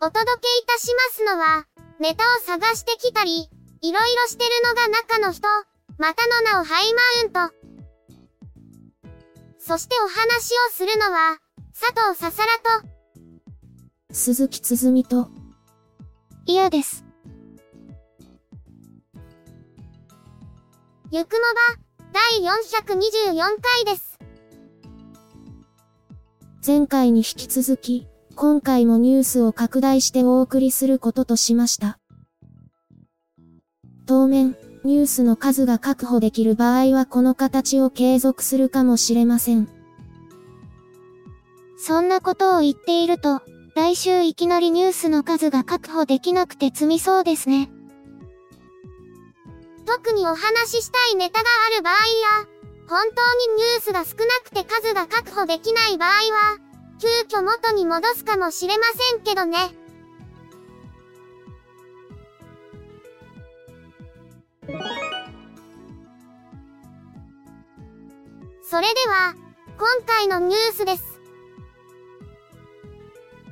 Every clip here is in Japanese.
お届けいたしますのは、ネタを探してきたり、いろいろしてるのが中の人、またの名をハイマウント。そしてお話をするのは、佐藤ささらと、鈴木つづみと、嫌です。ゆくもば、第424回です。前回に引き続き、今回もニュースを拡大してお送りすることとしました。当面、ニュースの数が確保できる場合はこの形を継続するかもしれません。そんなことを言っていると、来週いきなりニュースの数が確保できなくて積みそうですね。特にお話ししたいネタがある場合や、本当にニュースが少なくて数が確保できない場合は、急遽元に戻すかもしれませんけどね。それでは、今回のニュースです。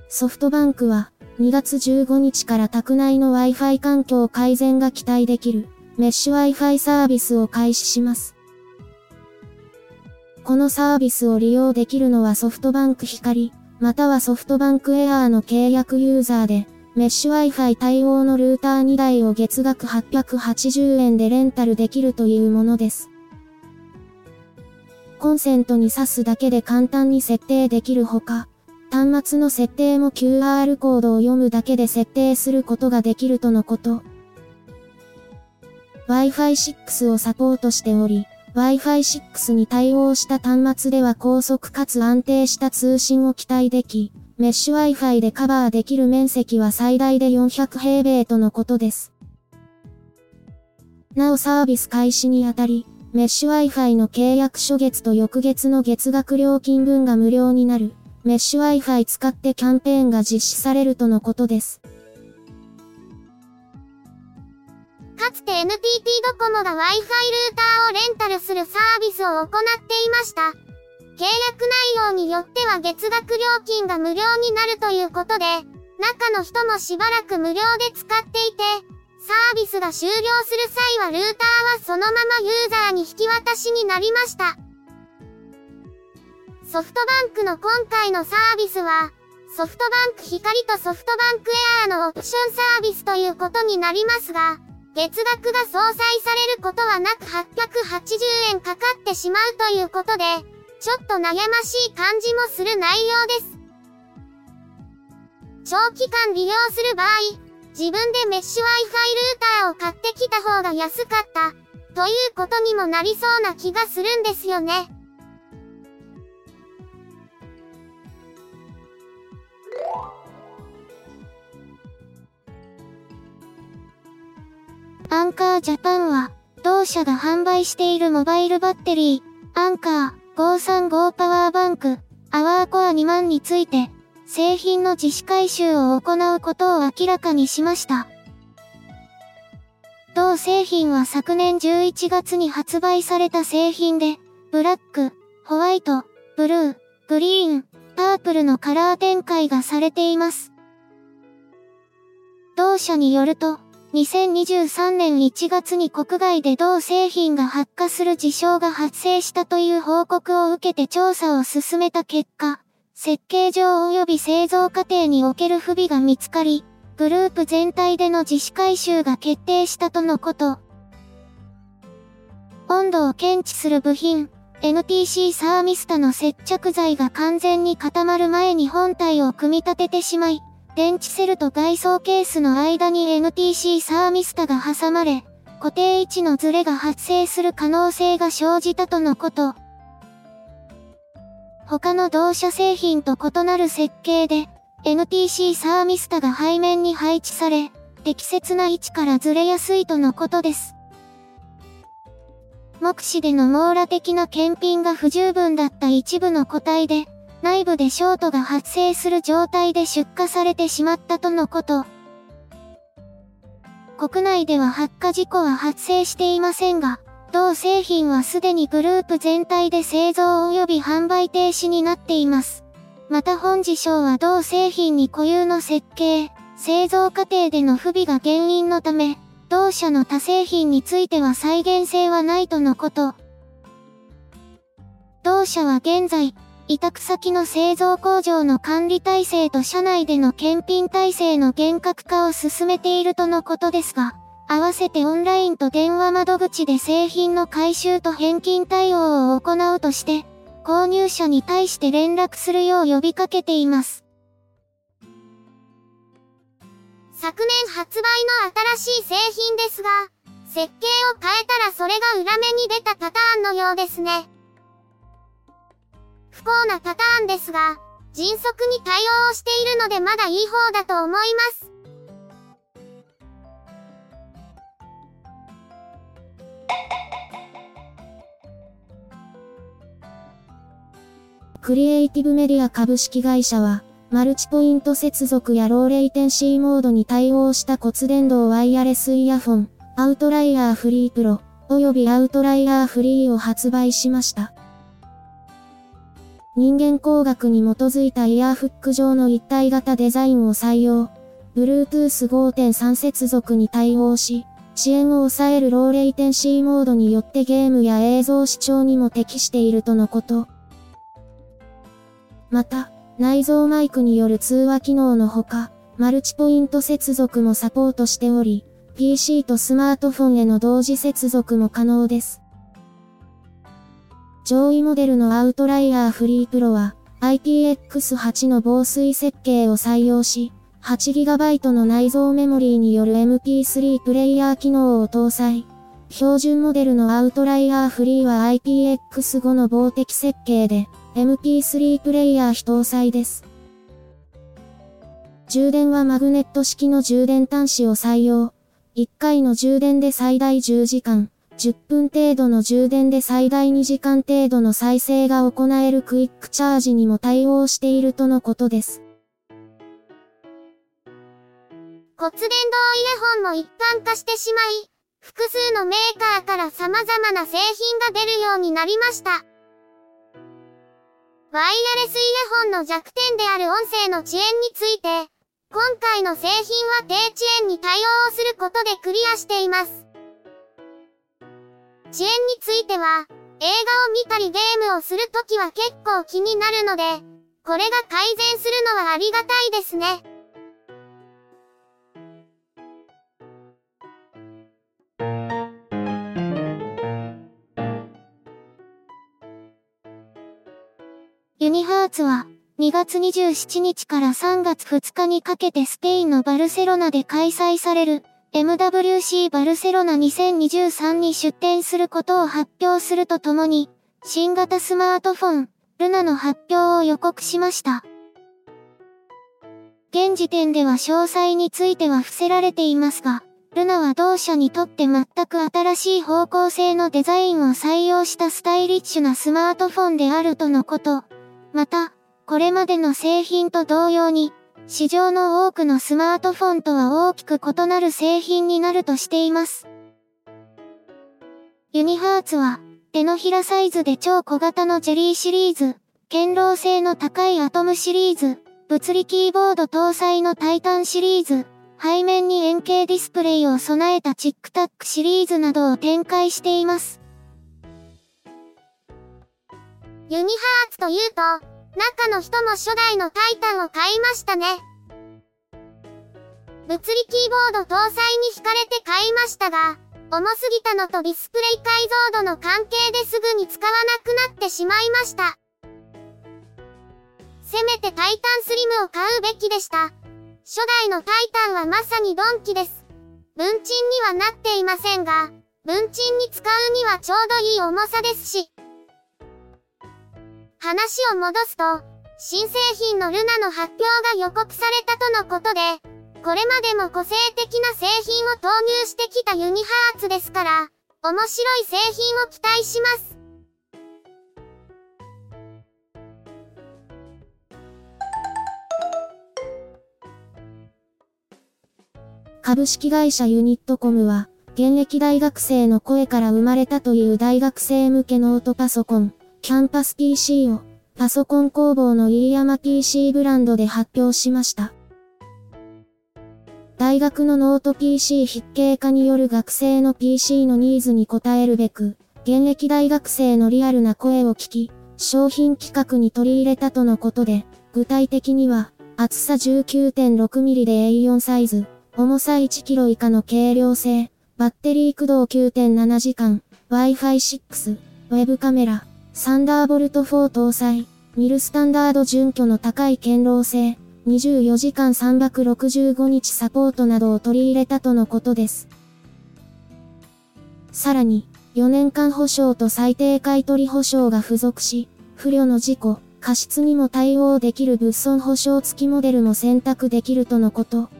ソフトバンクは、2月15日から宅内の Wi-Fi 環境改善が期待できる、メッシュ Wi-Fi サービスを開始します。このサービスを利用できるのはソフトバンク光、またはソフトバンクエアーの契約ユーザーで、メッシュ Wi-Fi 対応のルーター2台を月額880円でレンタルできるというものです。コンセントに挿すだけで簡単に設定できるほか、端末の設定も QR コードを読むだけで設定することができるとのこと。Wi-Fi 6をサポートしており、Wi-Fi 6に対応した端末では高速かつ安定した通信を期待でき、メッシュ Wi-Fi でカバーできる面積は最大で400平米とのことです。なおサービス開始にあたり、メッシュ Wi-Fi の契約初月と翌月の月額料金分が無料になる、メッシュ Wi-Fi 使ってキャンペーンが実施されるとのことです。かつて NTT ドコモが Wi-Fi ルーターをレンタルするサービスを行っていました。契約内容によっては月額料金が無料になるということで、中の人もしばらく無料で使っていて、サービスが終了する際はルーターはそのままユーザーに引き渡しになりました。ソフトバンクの今回のサービスは、ソフトバンク光とソフトバンクエアーのオプションサービスということになりますが、月額が相殺されることはなく880円かかってしまうということで、ちょっと悩ましい感じもする内容です。長期間利用する場合、自分でメッシュ Wi-Fi ルーターを買ってきた方が安かった、ということにもなりそうな気がするんですよね。アンカージャパンは、同社が販売しているモバイルバッテリー、アンカー535パワーバンク、アワーコア2万について、製品の自主回収を行うことを明らかにしました。同製品は昨年11月に発売された製品で、ブラック、ホワイト、ブルー、グリーン、パープルのカラー展開がされています。同社によると、2023年1月に国外で同製品が発火する事象が発生したという報告を受けて調査を進めた結果、設計上及び製造過程における不備が見つかり、グループ全体での自主回収が決定したとのこと。温度を検知する部品、NTC サーミスタの接着剤が完全に固まる前に本体を組み立ててしまい、電池セルと外装ケースの間に NTC サーミスタが挟まれ、固定位置のズレが発生する可能性が生じたとのこと。他の同社製品と異なる設計で、NTC サーミスタが背面に配置され、適切な位置からずれやすいとのことです。目視での網羅的な検品が不十分だった一部の個体で、内部でショートが発生する状態で出荷されてしまったとのこと。国内では発火事故は発生していませんが、同製品はすでにグループ全体で製造及び販売停止になっています。また本事象は同製品に固有の設計、製造過程での不備が原因のため、同社の他製品については再現性はないとのこと。同社は現在、委託先の製造工場の管理体制と社内での検品体制の厳格化を進めているとのことですが、合わせてオンラインと電話窓口で製品の回収と返金対応を行うとして、購入者に対して連絡するよう呼びかけています。昨年発売の新しい製品ですが、設計を変えたらそれが裏目に出たパターンのようですね。不幸なパターンですが、迅速に対応をしているのでまだいい方だと思います。クリエイティブメディア株式会社は、マルチポイント接続やローレイテンシーモードに対応した骨伝導ワイヤレスイヤフォン、アウトライヤーフリープロ、およびアウトライヤーフリーを発売しました。人間工学に基づいたイヤーフック上の一体型デザインを採用。Bluetooth 5.3接続に対応し、遅延を抑えるローレイテンシーモードによってゲームや映像視聴にも適しているとのこと。また、内蔵マイクによる通話機能のほか、マルチポイント接続もサポートしており、PC とスマートフォンへの同時接続も可能です。上位モデルのアウトライヤーフリープロは IPX8 の防水設計を採用し、8GB の内蔵メモリーによる MP3 プレイヤー機能を搭載。標準モデルのアウトライヤーフリーは IPX5 の防滴設計で MP3 プレイヤー非搭載です。充電はマグネット式の充電端子を採用。1回の充電で最大10時間。10分程度の充電で最大2時間程度の再生が行えるクイックチャージにも対応しているとのことです。骨伝導イヤホンも一般化してしまい、複数のメーカーから様々な製品が出るようになりました。ワイヤレスイヤホンの弱点である音声の遅延について、今回の製品は低遅延に対応することでクリアしています。遅延については、映画を見たりゲームをするときは結構気になるので、これが改善するのはありがたいですね。ユニハーツは2月27日から3月2日にかけてスペインのバルセロナで開催される MWC バルセロナ2023に出展することを発表するとともに、新型スマートフォン、ルナの発表を予告しました。現時点では詳細については伏せられていますが、ルナは同社にとって全く新しい方向性のデザインを採用したスタイリッシュなスマートフォンであるとのこと。また、これまでの製品と同様に、市場の多くのスマートフォンとは大きく異なる製品になるとしています。ユニハーツは、手のひらサイズで超小型のジェリーシリーズ、堅牢性の高いアトムシリーズ、物理キーボード搭載のタイタンシリーズ、背面に円形ディスプレイを備えたチックタックシリーズなどを展開しています。ユニハーツというと、中の人も初代のタイタンを買いましたね。物理キーボード搭載に惹かれて買いましたが、重すぎたのとディスプレイ解像度の関係ですぐに使わなくなってしまいました。せめてタイタンスリムを買うべきでした。初代のタイタンはまさにドンキです。文鎮にはなっていませんが、文鎮に使うにはちょうどいい重さですし。話を戻すと、新製品のルナの発表が予告されたとのことで、これまでも個性的な製品を投入してきたユニハーツですから、面白い製品を期待します。株式会社ユニットコムは、現役大学生の声から生まれたという大学生向けノートパソコン、キャンパス PC を、パソコン工房の飯山 PC ブランドで発表しました。大学のノート PC 必携化による学生の PC のニーズに応えるべく、現役大学生のリアルな声を聞き、商品企画に取り入れたとのことで、具体的には、厚さ 19.6mm で A4 サイズ、重さ 1kg 以下の軽量性、バッテリー駆動9.7時間、Wi-Fi 6、ウェブカメラ、サンダーボルト4搭載、ミルスタンダード準拠の高い堅牢性、24時間365日サポートなどを取り入れたとのことです。さらに、4年間保証と最低買取保証が付属し、不慮の事故、過失にも対応できる物損保証付きモデルも選択できるとのこと。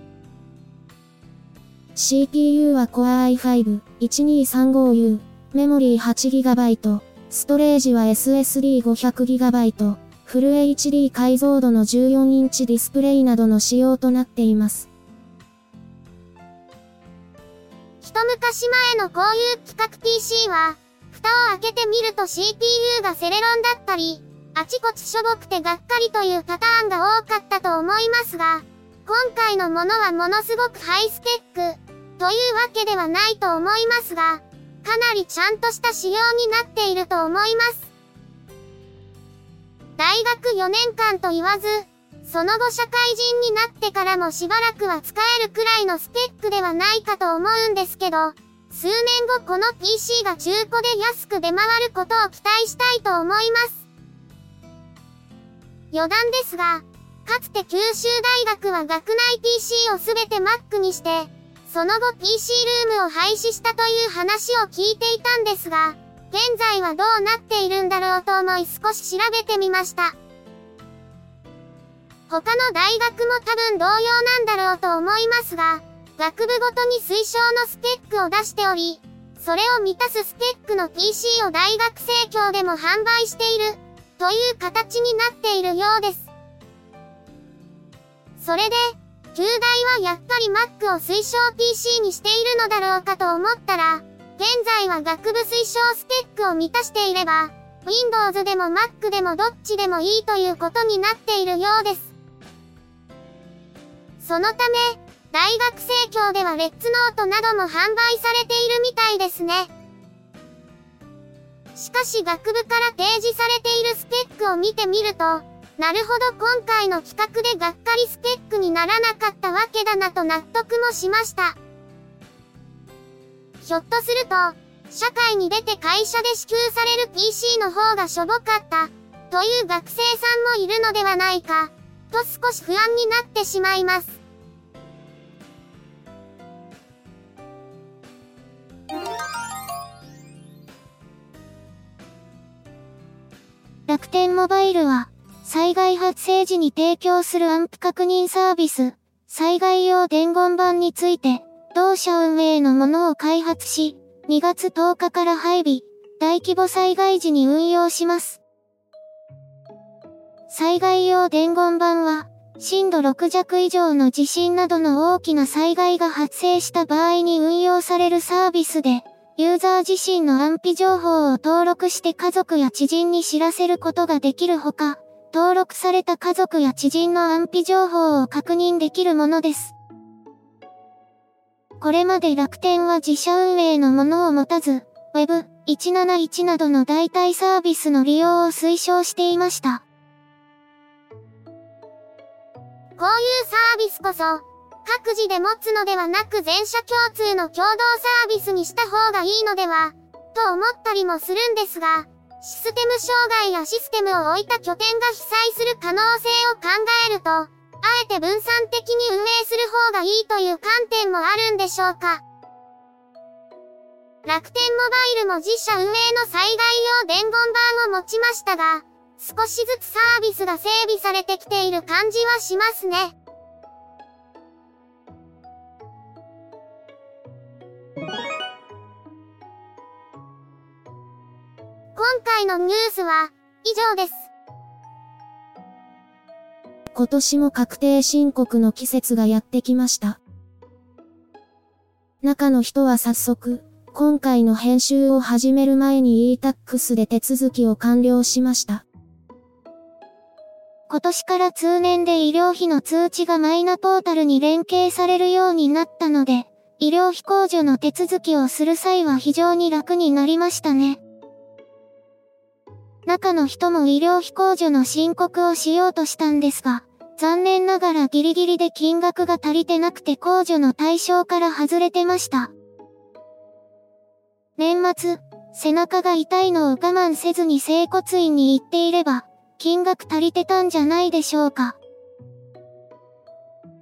CPU は Core i5-1235U、メモリー 8GB、ストレージは SSD500GB、フル HD 解像度の14インチディスプレイなどの仕様となっています。一昔前のこういう企画 PC は、蓋を開けてみると CPU がセレロンだったり、あちこちしょぼくてがっかりというパターンが多かったと思いますが、今回のものはものすごくハイスペック、というわけではないと思いますが、かなりちゃんとした仕様になっていると思います。大学4年間と言わず、その後社会人になってからもしばらくは使えるくらいのスペックではないかと思うんですけど、数年後この PC が中古で安く出回ることを期待したいと思います。余談ですが、かつて九州大学は学内 PC をすべて Mac にして、その後 PC ルームを廃止したという話を聞いていたんですが、現在はどうなっているんだろうと思い少し調べてみました。他の大学も多分同様なんだろうと思いますが、学部ごとに推奨のスペックを出しており、それを満たすスペックの PC を大学生協でも販売している、という形になっているようです。それで、旧大はやっぱり Mac を推奨 PC にしているのだろうかと思ったら、現在は学部推奨スペックを満たしていれば、Windows でも Mac でもどっちでもいいということになっているようです。そのため、大学生協ではレッツノートなども販売されているみたいですね。しかし学部から提示されているスペックを見てみると、なるほど今回の企画でがっかりスペックにならなかったわけだなと納得もしました。ひょっとすると、社会に出て会社で支給される PC の方がしょぼかった、という学生さんもいるのではないか、と少し不安になってしまいます。楽天モバイルは、災害発生時に提供する安否確認サービス、災害用伝言板について、同社運営のものを開発し、2月10日から配備、大規模災害時に運用します。災害用伝言板は、震度6弱以上の地震などの大きな災害が発生した場合に運用されるサービスで、ユーザー自身の安否情報を登録して家族や知人に知らせることができるほか、登録された家族や知人の安否情報を確認できるものです。これまで楽天は自社運営のものを持たず、Web171 などの代替サービスの利用を推奨していました。こういうサービスこそ、各自で持つのではなく全社共通の共同サービスにした方がいいのでは、と思ったりもするんですが、システム障害やシステムを置いた拠点が被災する可能性を考えると、あえて分散的に運営する方がいいという観点もあるんでしょうか。楽天モバイルも自社運営の災害用伝言板を持ちましたが、少しずつサービスが整備されてきている感じはしますね。回のニュースは以上です。今年も確定申告の季節がやってきました。中の人は早速、今回の編集を始める前に e-tax で手続きを完了しました。今年から通年で医療費の通知がマイナポータルに連携されるようになったので、医療費控除の手続きをする際は非常に楽になりましたね。中の人も医療費控除の申告をしようとしたんですが、残念ながらギリギリで金額が足りてなくて控除の対象から外れてました。年末、背中が痛いのを我慢せずに整骨院に行っていれば、金額足りてたんじゃないでしょうか。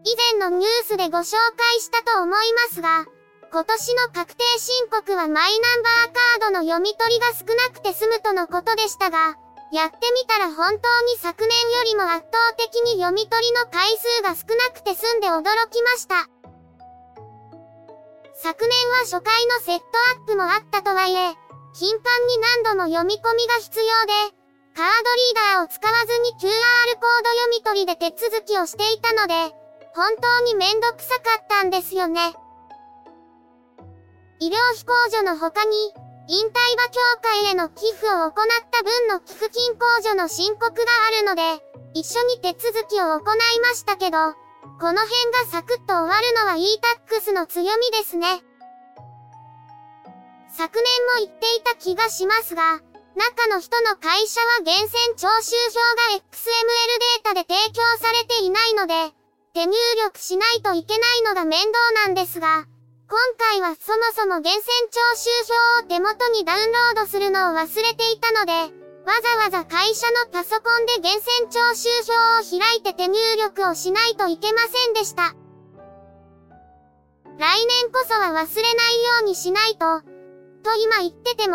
以前のニュースでご紹介したと思いますが、今年の確定申告はマイナンバーカードの読み取りが少なくて済むとのことでしたが、やってみたら本当に昨年よりも圧倒的に読み取りの回数が少なくて済んで驚きました。昨年は初回のセットアップもあったとはいえ、頻繁に何度も読み込みが必要で、カードリーダーを使わずに QR コード読み取りで手続きをしていたので、本当にめんどくさかったんですよね。医療費控除の他に、引退馬協会への寄付を行った分の寄付金控除の申告があるので、一緒に手続きを行いましたけど、この辺がサクッと終わるのは e-tax の強みですね。昨年も言っていた気がしますが、中の人の会社は源泉徴収票が XML データで提供されていないので、手入力しないといけないのが面倒なんですが、今回はそもそも源泉徴収票を手元にダウンロードするのを忘れていたので、わざわざ会社のパソコンで源泉徴収票を開いて手入力をしないといけませんでした。来年こそは忘れないようにしないと、と今言ってても、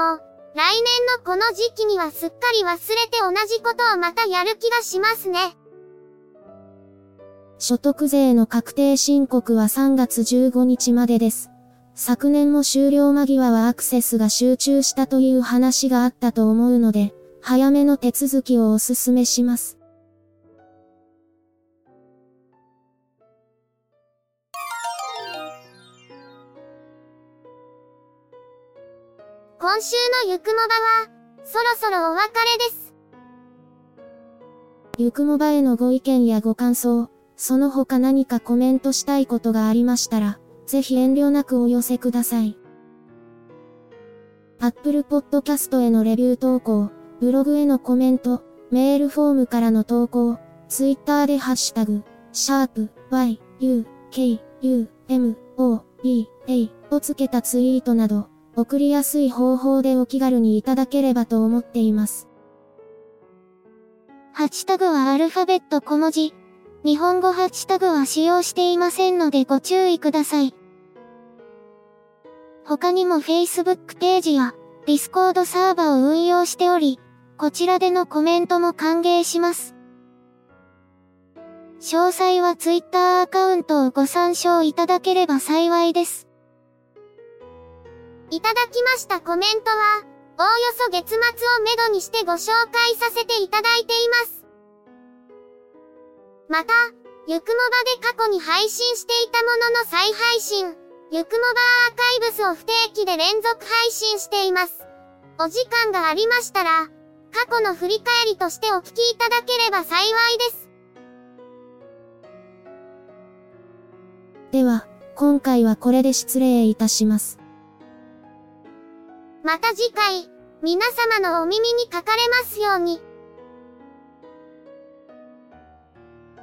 来年のこの時期にはすっかり忘れて同じことをまたやる気がしますね。所得税の確定申告は3月15日までです。昨年も終了間際はアクセスが集中したという話があったと思うので、早めの手続きをお勧めします。今週のゆくもばは、そろそろお別れです。ゆくもばへのご意見やご感想、その他何かコメントしたいことがありましたら、ぜひ遠慮なくお寄せください。Apple Podcast へのレビュー投稿、ブログへのコメント、メールフォームからの投稿、Twitter でハッシュタグ、シャープ y, u, k, u, m, o, b, a をつけたツイートなど、送りやすい方法でお気軽にいただければと思っています。ハッシュタグはアルファベット小文字、日本語ハッシュタグは使用していませんのでご注意ください。他にも Facebook ページや Discord サーバを運用しており、こちらでのコメントも歓迎します。詳細は Twitter アカウントをご参照いただければ幸いです。いただきましたコメントは、おおよそ月末をめどにしてご紹介させていただいています。また、ゆくもばで過去に配信していたものの再配信、ゆくもばアーカイブスを不定期で連続配信しています。お時間がありましたら、過去の振り返りとしてお聞きいただければ幸いです。では、今回はこれで失礼いたします。また次回、皆様のお耳にかかれますように。